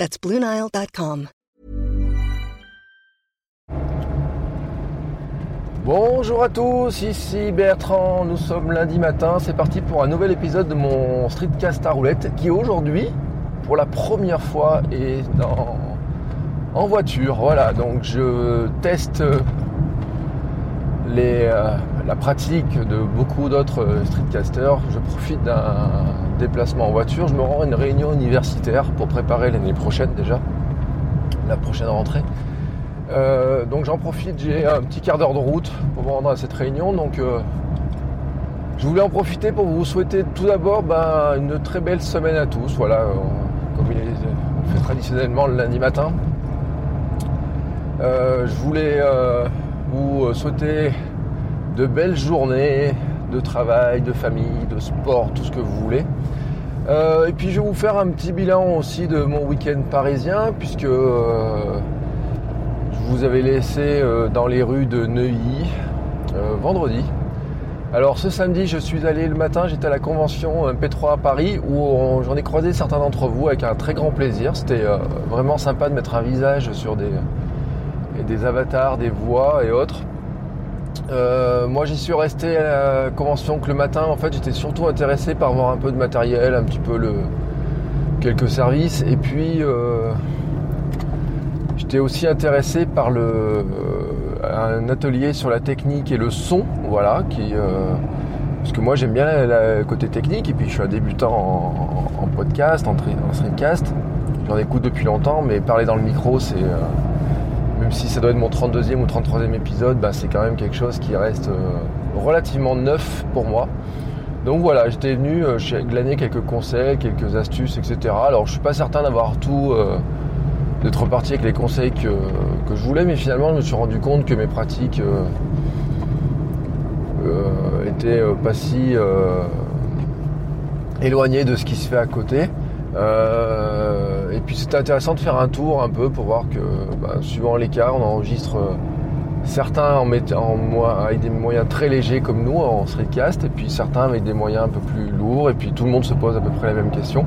That's BlueNile.com. Bonjour à tous, ici Bertrand. Nous sommes lundi matin. C'est parti pour un nouvel épisode de mon Streetcast à roulette qui aujourd'hui, pour la première fois, est dans en voiture. Voilà, donc je teste les, euh, la pratique de beaucoup d'autres streetcasters. Je profite d'un déplacement en voiture. Je me rends à une réunion universitaire pour préparer l'année prochaine déjà, la prochaine rentrée. Euh, donc j'en profite, j'ai un petit quart d'heure de route pour me rendre à cette réunion. Donc euh, je voulais en profiter pour vous souhaiter tout d'abord ben, une très belle semaine à tous. Voilà, comme il est, on fait traditionnellement le lundi matin. Euh, je voulais euh, vous souhaiter de belles journées de travail, de famille, de sport, tout ce que vous voulez. Euh, et puis je vais vous faire un petit bilan aussi de mon week-end parisien, puisque je vous avais laissé dans les rues de Neuilly vendredi. Alors ce samedi, je suis allé le matin, j'étais à la convention P3 à Paris où j'en ai croisé certains d'entre vous avec un très grand plaisir. C'était vraiment sympa de mettre un visage sur des avatars, des voix et autres. Euh, moi j'y suis resté à la convention que le matin. En fait j'étais surtout intéressé par voir un peu de matériel, un petit peu le quelques services. Et puis euh, j'étais aussi intéressé par le euh, un atelier sur la technique et le son, voilà, qui parce que moi j'aime bien le côté technique. Et puis je suis un débutant en, podcast, en, en streamcast. J'en écoute depuis longtemps, mais parler dans le micro c'est même si ça doit être mon 32e ou 33e épisode, bah, c'est quand même quelque chose qui reste euh, relativement neuf pour moi. Donc voilà, j'étais venu euh, glaner quelques conseils, quelques astuces, etc. Alors je suis pas certain d'avoir tout, euh, d'être reparti avec les conseils que, je voulais, mais finalement je me suis rendu compte que mes pratiques étaient pas si éloignées de ce qui se fait à côté. Euh, et puis c'était intéressant de faire un tour un peu pour voir que bah, suivant l'écart, on enregistre euh, certains en mettant avec des moyens très légers comme nous en streetcast, et puis certains avec des moyens un peu plus lourds, et puis tout le monde se pose à peu près la même question.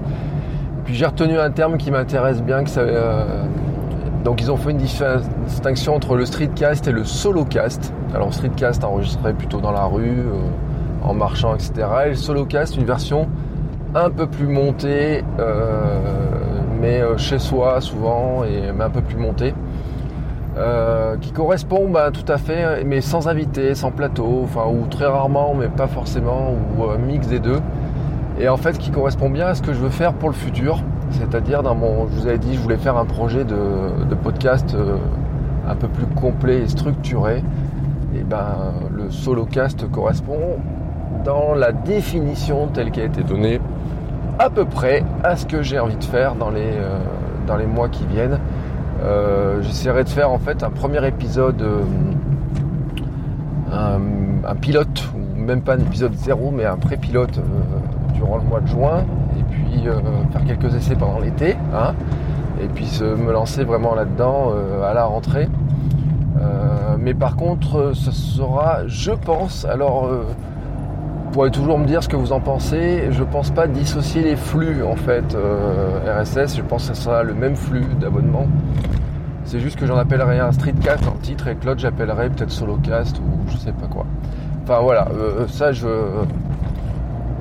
Puis j'ai retenu un terme qui m'intéresse bien, que euh, donc ils ont fait une distinction entre le streetcast et le solocast. Alors streetcast enregistré plutôt dans la rue, en marchant, etc. Et le solocast, une version un peu plus monté, euh, mais euh, chez soi souvent, et, mais un peu plus monté. Euh, qui correspond bah, tout à fait, mais sans invité, sans plateau, enfin, ou très rarement, mais pas forcément, ou un mix des deux. Et en fait, qui correspond bien à ce que je veux faire pour le futur. C'est-à-dire, dans mon, je vous avais dit, je voulais faire un projet de, podcast un peu plus complet et structuré. Et ben, le solocast correspond dans la définition telle qu'elle a été donnée à peu près à ce que j'ai envie de faire dans les, euh, mois qui viennent. Euh, j'essaierai de faire en fait un premier épisode, euh, un, pilote, ou même pas un épisode zéro, mais un pré-pilote durant le mois de juin, et puis faire quelques essais pendant l'été, hein, et puis me lancer vraiment là-dedans à la rentrée. mais par contre, ce sera, je pense, alors pourrez toujours me dire ce que vous en pensez. Je pense pas dissocier les flux en fait euh, RSS. Je pense que ce sera le même flux d'abonnement. C'est juste que j'en appellerai un streetcast en titre et que l'autre j'appellerai peut-être solocast ou je sais pas quoi. Enfin voilà, euh, ça je,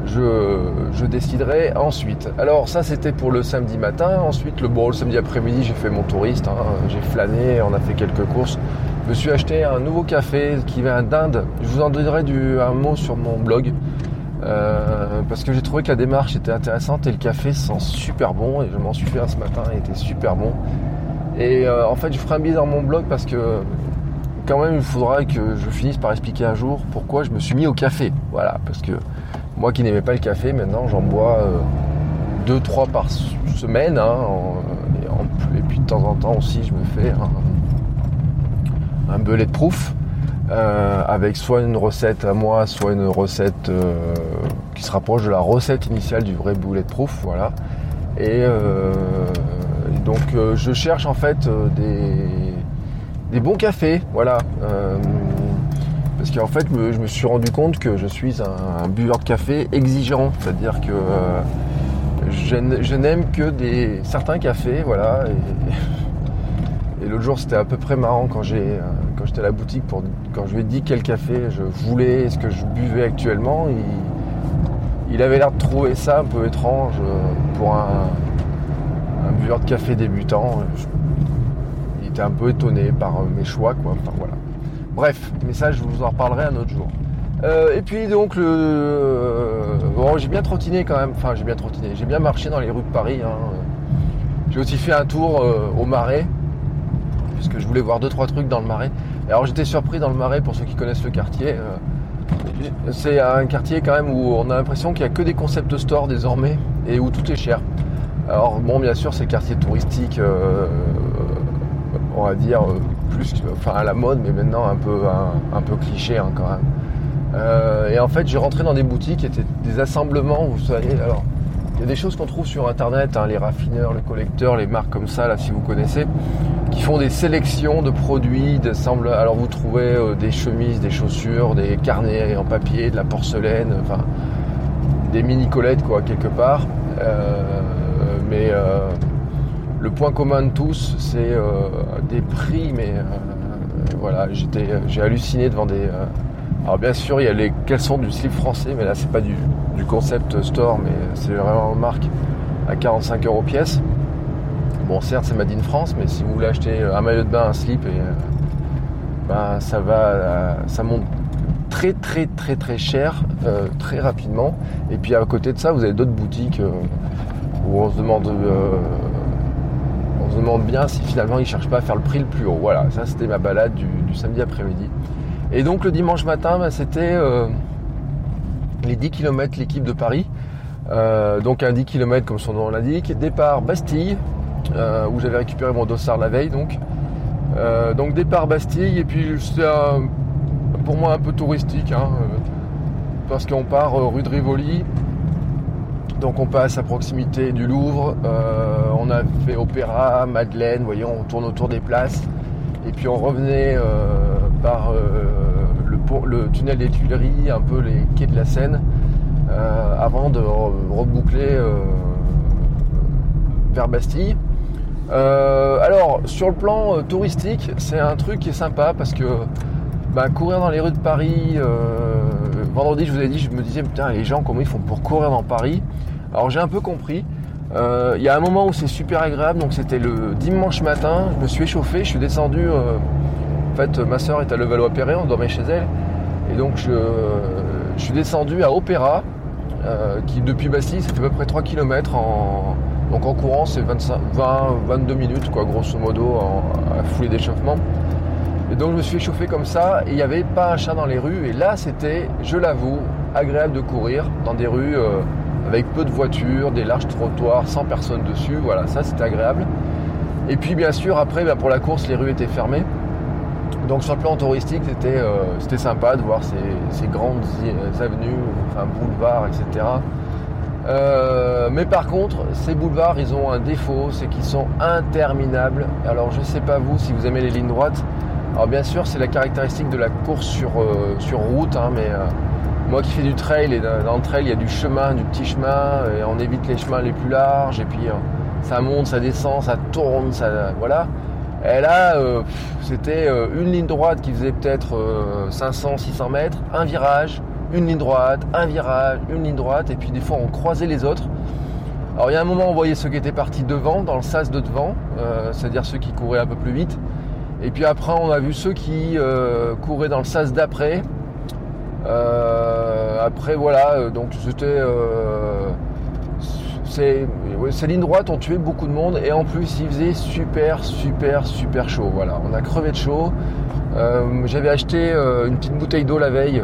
je, je déciderai ensuite. Alors ça c'était pour le samedi matin. Ensuite le le samedi après-midi j'ai fait mon touriste. Hein. J'ai flâné, on a fait quelques courses. Je me suis acheté un nouveau café qui vient d'Inde. Je vous en donnerai un mot sur mon blog. Euh, parce que j'ai trouvé que la démarche était intéressante et le café sent super bon et je m'en suis fait un ce matin, il était super bon. Et euh, en fait je ferai un billet dans mon blog parce que quand même il faudra que je finisse par expliquer un jour pourquoi je me suis mis au café. Voilà, parce que moi qui n'aimais pas le café, maintenant j'en bois 2-3 euh, par semaine, hein, Et puis de temps en temps aussi, je me fais un de proof euh, avec soit une recette à moi, soit une recette euh, qui se rapproche de la recette initiale du vrai bulletproof, voilà. Et euh, donc je cherche en fait des, bons cafés, voilà. parce qu'en fait je me suis rendu compte que je suis un, buveur de café exigeant, c'est-à-dire que je, n'aime que des certains cafés, voilà. Et, et l'autre jour c'était à peu près marrant quand j'ai quand j'étais à la boutique, pour, quand je lui ai dit quel café je voulais, ce que je buvais actuellement, il, avait l'air de trouver ça un peu étrange euh, pour un, buveur de café débutant. il était un peu étonné par euh, mes choix, quoi. voilà. Bref, mais ça, je vous en reparlerai un autre jour. Euh, et puis donc le, bon, j'ai bien trottiné quand même. Enfin, j'ai bien trottiné. J'ai bien marché dans les rues de Paris. Hein. J'ai aussi fait un tour au Marais parce que je voulais voir deux trois trucs dans le Marais. Alors j'étais surpris dans le Marais pour ceux qui connaissent le quartier. Euh, c'est un quartier quand même où on a l'impression qu'il n'y a que des concept stores désormais et où tout est cher. Alors bon bien sûr c'est quartier touristique euh, on va dire plus enfin à la mode mais maintenant un peu un, peu cliché hein, quand même. Euh, et en fait j'ai rentré dans des boutiques qui étaient des assemblements, vous savez, y a des choses qu'on trouve sur internet, hein, les raffineurs, les collecteurs, les marques comme ça, là si vous connaissez, qui font des sélections de produits, d'assemble. Alors vous trouvez euh, des chemises, des chaussures, des carnets en papier, de la porcelaine, enfin des mini colettes quoi quelque part. Euh, mais euh, le point commun de tous, c'est des prix, mais voilà, j'ai halluciné devant des. Alors bien sûr, il y a les caleçons du slip français, mais là c'est pas du, concept store, mais c'est vraiment une marque à 45 euros pièce. Bon, certes, c'est Made in France, mais si vous voulez acheter un maillot de bain, un slip, et, euh, ben, ça va, euh, ça monte très très très très cher, euh, très rapidement. Et puis à côté de ça, vous avez d'autres boutiques où on se demande, on se demande bien si finalement ils cherchent pas à faire le prix le plus haut. Voilà, ça c'était ma balade du, samedi après-midi. Et donc le dimanche matin, ben, c'était les 10 km l'équipe de Paris. donc un 10 km comme son nom l'indique. Départ Bastille, euh, où j'avais récupéré mon dossard la veille donc. Euh, donc départ Bastille et puis c'était pour moi un peu touristique hein, euh, parce qu'on part rue de Rivoli donc on passe à proximité du Louvre on a fait Opéra, Madeleine vous voyez on tourne autour des places et puis on revenait par le, le, tunnel des Tuileries un peu les quais de la Seine avant de reboucler vers Bastille euh, alors, sur le plan euh, touristique, c'est un truc qui est sympa parce que bah, courir dans les rues de Paris, euh, vendredi, je vous ai dit, je me disais, putain, les gens, comment ils font pour courir dans Paris? Alors, j'ai un peu compris. Il y a un moment où c'est super agréable, donc c'était le dimanche matin, je me suis échauffé, je suis descendu. En fait, ma soeur est à Levallois-Perret, on dormait chez elle. Et donc, je, suis descendu à Opéra, qui depuis Bastille, fait à peu près 3 km en donc en courant, c'est 20, 22 minutes, quoi, grosso modo, à foulée d'échauffement. Et donc je me suis échauffé comme ça, et il n'y avait pas un chat dans les rues. Et là, c'était, je l'avoue, agréable de courir dans des rues euh, avec peu de voitures, des larges trottoirs, sans personne dessus. Voilà, ça c'était agréable. Et puis bien sûr, après, ben, pour la course, les rues étaient fermées. Donc sur le plan touristique, c'était euh, sympa de voir ces, grandes avenues, enfin boulevards, etc. Euh, mais par contre, ces boulevards, ils ont un défaut, c'est qu'ils sont interminables. Alors je sais pas vous si vous aimez les lignes droites. Alors bien sûr, c'est la caractéristique de la course sur, euh, sur route, hein, mais euh, moi qui fais du trail, et dans le trail, il y a du chemin, du petit chemin, et on évite les chemins les plus larges, et puis ça monte, ça descend, ça tourne, ça voilà. Et là, c'était une ligne droite qui faisait peut-être 500-600 mètres, un virage, une ligne droite, un virage, une ligne droite, et puis des fois on croisait les autres. Alors il y a un moment on voyait ceux qui étaient partis devant, dans le sas de devant, euh, c'est-à-dire ceux qui couraient un peu plus vite. Et puis après on a vu ceux qui euh, couraient dans le sas d'après. Euh, après voilà, donc c'était... ces, lignes droites ont tué beaucoup de monde et en plus il faisait super super super chaud. Voilà, on a crevé de chaud. J'avais acheté une petite bouteille d'eau la veille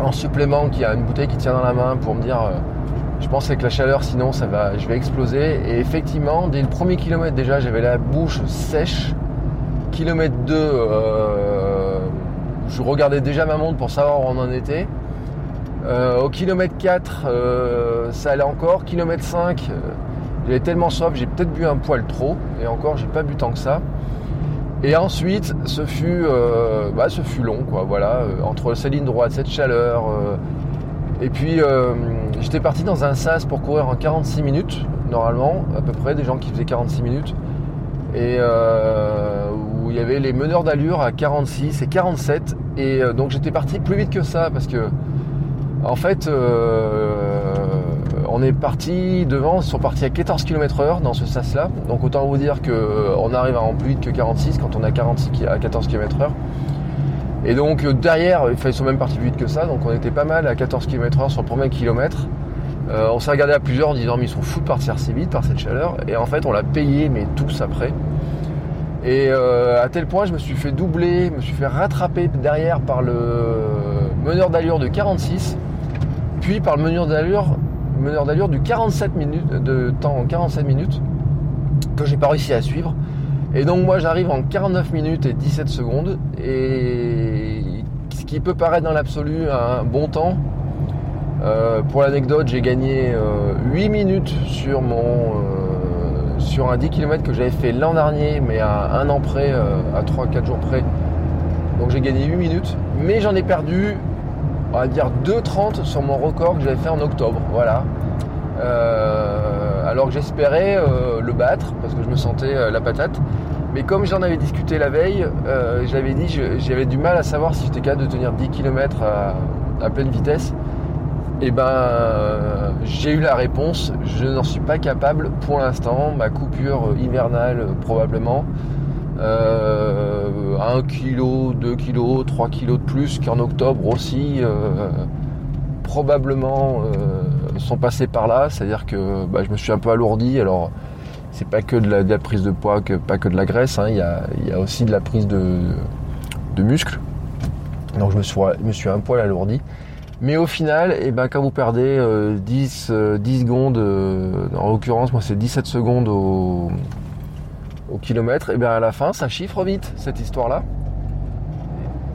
en supplément qui a une bouteille qui tient dans la main pour me dire euh, Je pensais que la chaleur, sinon, ça va, je vais exploser. Et effectivement, dès le premier kilomètre déjà, j'avais la bouche sèche. Kilomètre 2, euh, je regardais déjà ma montre pour savoir où on en était. Euh, au kilomètre 4, euh, ça allait encore. Kilomètre 5, j'avais tellement soif, j'ai peut-être bu un poil trop. Et encore, j'ai pas bu tant que ça. Et ensuite, ce fut, bah, ce fut long, quoi. Voilà, entre sa ligne droite, cette chaleur. et puis, j'étais parti dans un sas pour courir en 46 minutes, normalement, à peu près, des gens qui faisaient 46 minutes. Et où il y avait les meneurs d'allure à 46 et 47. Et donc j'étais parti plus vite que ça parce que en fait, euh, on est parti devant, ils sont partis à 14 km heure dans ce sas-là. Donc autant vous dire qu'on euh, arrive à en plus vite que 46 quand on a 46 à 14 km heure. Et donc euh, derrière, ils sont même partis plus vite que ça, donc on était pas mal à 14 km heure sur le premier kilomètre. on s'est regardé à plusieurs en disant mais ils sont fous de partir si vite par cette chaleur. Et en fait on l'a payé mais tous après. Et à tel point je me suis fait doubler, je me suis fait rattraper derrière par le meneur d'allure de 46 puis par le meneur d'allure, meneur d'allure du 47 minutes, de temps en 47 minutes, que j'ai pas réussi à suivre. Et donc moi j'arrive en 49 minutes et 17 secondes, et ce qui peut paraître dans l'absolu un bon temps. Euh, pour l'anecdote, j'ai gagné 8 euh, minutes sur mon euh, sur un 10 km que j'avais fait l'an dernier, mais à un an près, à 3-4 jours près. Donc j'ai gagné 8 minutes, mais j'en ai perdu on va dire 2,30 sur mon record que j'avais fait en octobre. Voilà. Euh, alors que j'espérais euh, le battre parce que je me sentais euh, la patate. Mais comme j'en avais discuté la veille, j'avais dit j'avais du mal à savoir si j'étais capable de tenir 10 km à, pleine vitesse. Et eh ben j'ai eu la réponse, je n'en suis pas capable pour l'instant, ma coupure hivernale probablement. 1 kg, 2 kg, 3 kg de plus qu'en octobre aussi, euh, probablement euh, sont passés par là. C'est-à-dire que bah, je me suis un peu alourdi. Alors, c'est pas que de la, prise de poids, que, pas que de la graisse. Hein. Il, y a, aussi de la prise de, de muscles. Donc, je me, suis, un poil alourdi. Mais au final, eh ben, quand vous perdez 10, euh, 10 secondes, en l'occurrence, moi c'est 17 secondes au, au kilomètre, et bien à la fin, ça chiffre vite cette histoire-là.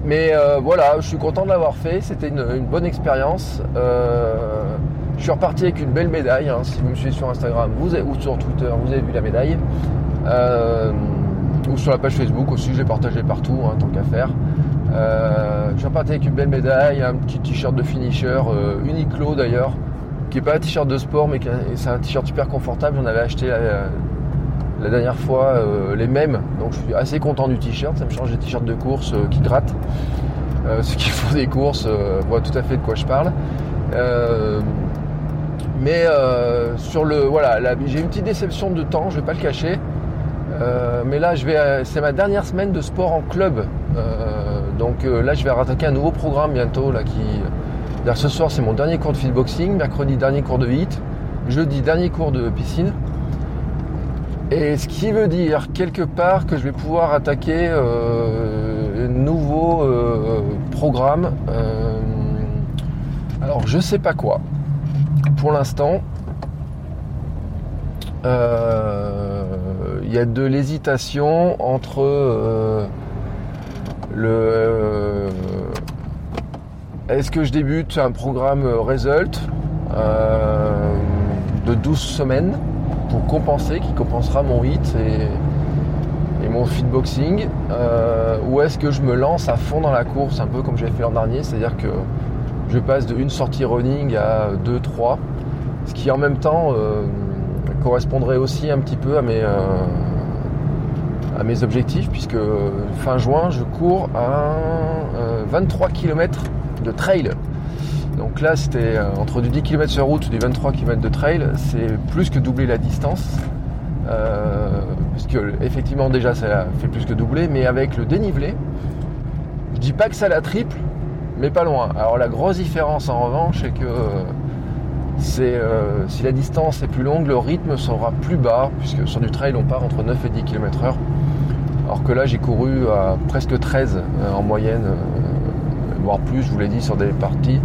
Mais euh, voilà, je suis content de l'avoir fait. C'était une, bonne expérience. Euh, je suis reparti avec une belle médaille. Hein. Si vous me suivez sur Instagram vous ou sur Twitter, vous avez vu la médaille. Euh, ou sur la page Facebook aussi, je l'ai partagé partout, hein, tant qu'à faire. je suis reparti avec une belle médaille, un petit t-shirt de finisher, Uniqlo d'ailleurs, qui n'est pas un t-shirt de sport, mais c'est un t-shirt super confortable. J'en avais acheté la dernière fois euh, les mêmes. Donc je suis assez content du t-shirt. Ça me change des t-shirts de course euh, qui grattent. Euh, ceux qui font des courses voient tout à fait de quoi je parle. mais sur le voilà, j'ai une petite déception de temps, je vais pas le cacher. mais là, je c'est ma dernière semaine de sport en club. donc là, je vais rattaquer un nouveau programme bientôt là qui. ce soir, c'est mon dernier cours de fitboxing, mercredi dernier cours de hit, jeudi dernier cours de piscine. Et ce qui veut dire quelque part que je vais pouvoir attaquer euh, un nouveau euh, programme. Euh, alors je sais pas quoi. Pour l'instant, il y a de l'hésitation entre le est-ce que je débute un programme Result de 12 semaines? Pour compenser, qui compensera mon hit et, mon fitboxing euh, Ou est-ce que je me lance à fond dans la course, un peu comme j'avais fait l'an dernier, c'est-à-dire que je passe de une sortie running à deux, trois, ce qui en même temps euh, correspondrait aussi un petit peu à mes, euh, à mes objectifs, puisque fin juin, je cours à 23 km de trail. Donc là, c'était euh, entre du 10 km sur route, du 23 km de trail, c'est plus que doubler la distance. Euh, puisque effectivement déjà ça fait plus que doubler, mais avec le dénivelé, je dis pas que ça la triple, mais pas loin. Alors la grosse différence en revanche, c'est que c'est euh, si la distance est plus longue, le rythme sera plus bas, puisque sur du trail on part entre 9 et 10 km heure. Alors que là j'ai couru à presque 13 en moyenne, voire plus, je vous l'ai dit, sur des parties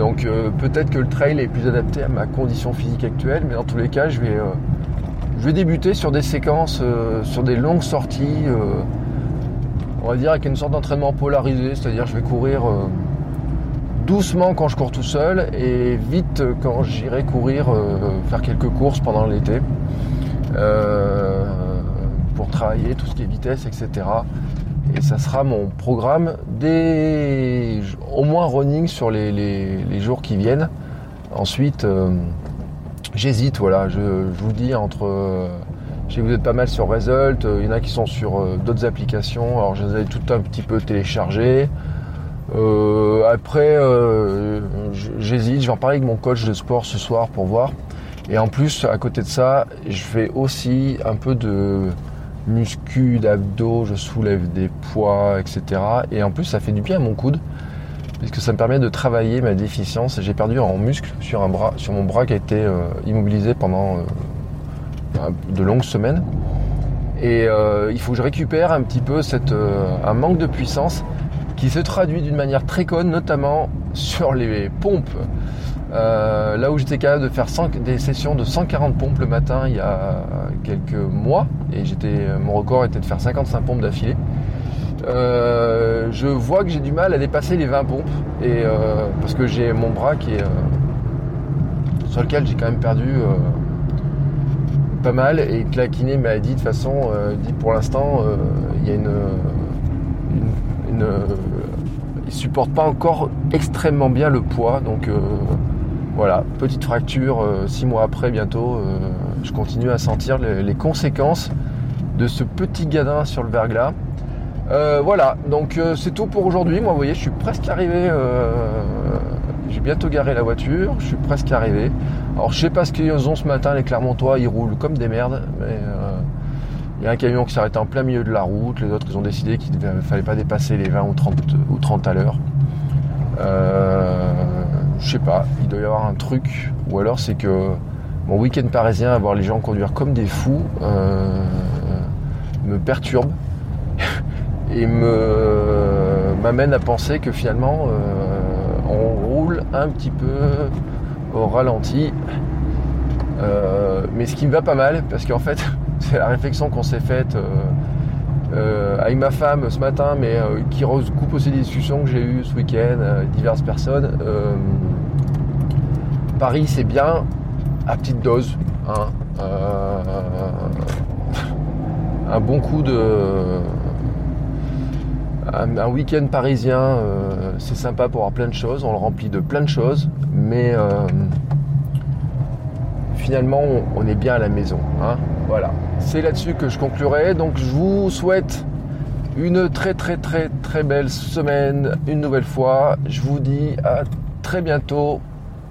Donc peut-être que le trail est plus adapté à ma condition physique actuelle, mais dans tous les cas, je vais, je vais débuter sur des séquences, sur des longues sorties, on va dire avec une sorte d'entraînement polarisé, c'est-à-dire je vais courir doucement quand je cours tout seul et vite quand j'irai courir, faire quelques courses pendant l'été. pour travailler tout ce qui est vitesse, etc. Et ça sera mon programme des au moins running sur les, jours qui viennent. Ensuite, euh, j'hésite, voilà, je, vous dis entre. que vous êtes pas mal sur Result, il y en a qui sont sur euh, d'autres applications, alors je les ai tout un petit peu téléchargées. Euh, après, j'hésite, je vais en parler avec mon coach de sport ce soir pour voir. Et en plus, à côté de ça, je fais aussi un peu de muscu, d'abdos, je soulève des poids, etc. Et en plus, ça fait du bien à mon coude, puisque ça me permet de travailler ma déficience. J'ai perdu en muscle sur, un bras, sur mon bras qui a été euh, immobilisé pendant euh, de longues semaines. Et euh, il faut que je récupère un petit peu cette, un manque de puissance qui se traduit d'une manière très conne, notamment sur les pompes. Là où j'étais capable de faire des sessions de 140 pompes le matin il y a quelques mois, et j'étais, mon record était de faire 55 pompes d'affilée. Euh, je vois que j'ai du mal à dépasser les 20 pompes et euh, parce que j'ai mon bras qui est euh, sur lequel j'ai quand même perdu pas mal et que m'a dit de façon dit pour l'instant il y a une, supporte pas encore extrêmement bien le poids donc voilà petite fracture six mois après bientôt je continue à sentir les, conséquences de ce petit gadin sur le verglas. Euh, voilà, donc euh, c'est tout pour aujourd'hui. Moi, vous voyez, je suis presque arrivé. Euh, j'ai bientôt garé la voiture. Je suis presque arrivé. Alors, je sais pas ce qu'ils ont ce matin. Les Clermontois, ils roulent comme des merdes. Mais il y a un camion qui s'est arrêté en plein milieu de la route. Les autres, ils ont décidé qu'il ne fallait pas dépasser les 20 ou 30, ou 30 à l'heure. Je sais pas. Il doit y avoir un truc. Ou alors, c'est que mon week-end parisien, à voir les gens conduire comme des fous, euh, me perturbe et m'amène à penser que finalement euh, on roule un petit peu au ralenti. Euh, mais ce qui me va pas mal, parce qu'en fait, c'est la réflexion qu'on s'est faite avec ma femme ce matin, mais qui recoupe aussi des discussions que j'ai eues ce week-end, diverses personnes. Paris, c'est bien, à petite dose. Hein. Euh, un bon coup de. Un, week-end parisien, euh, c'est sympa pour avoir plein de choses, on le remplit de plein de choses, mais euh, finalement on, est bien à la maison. Hein. Voilà. C'est là-dessus que je conclurai. Donc je vous souhaite une très très très très belle semaine une nouvelle fois. Je vous dis à très bientôt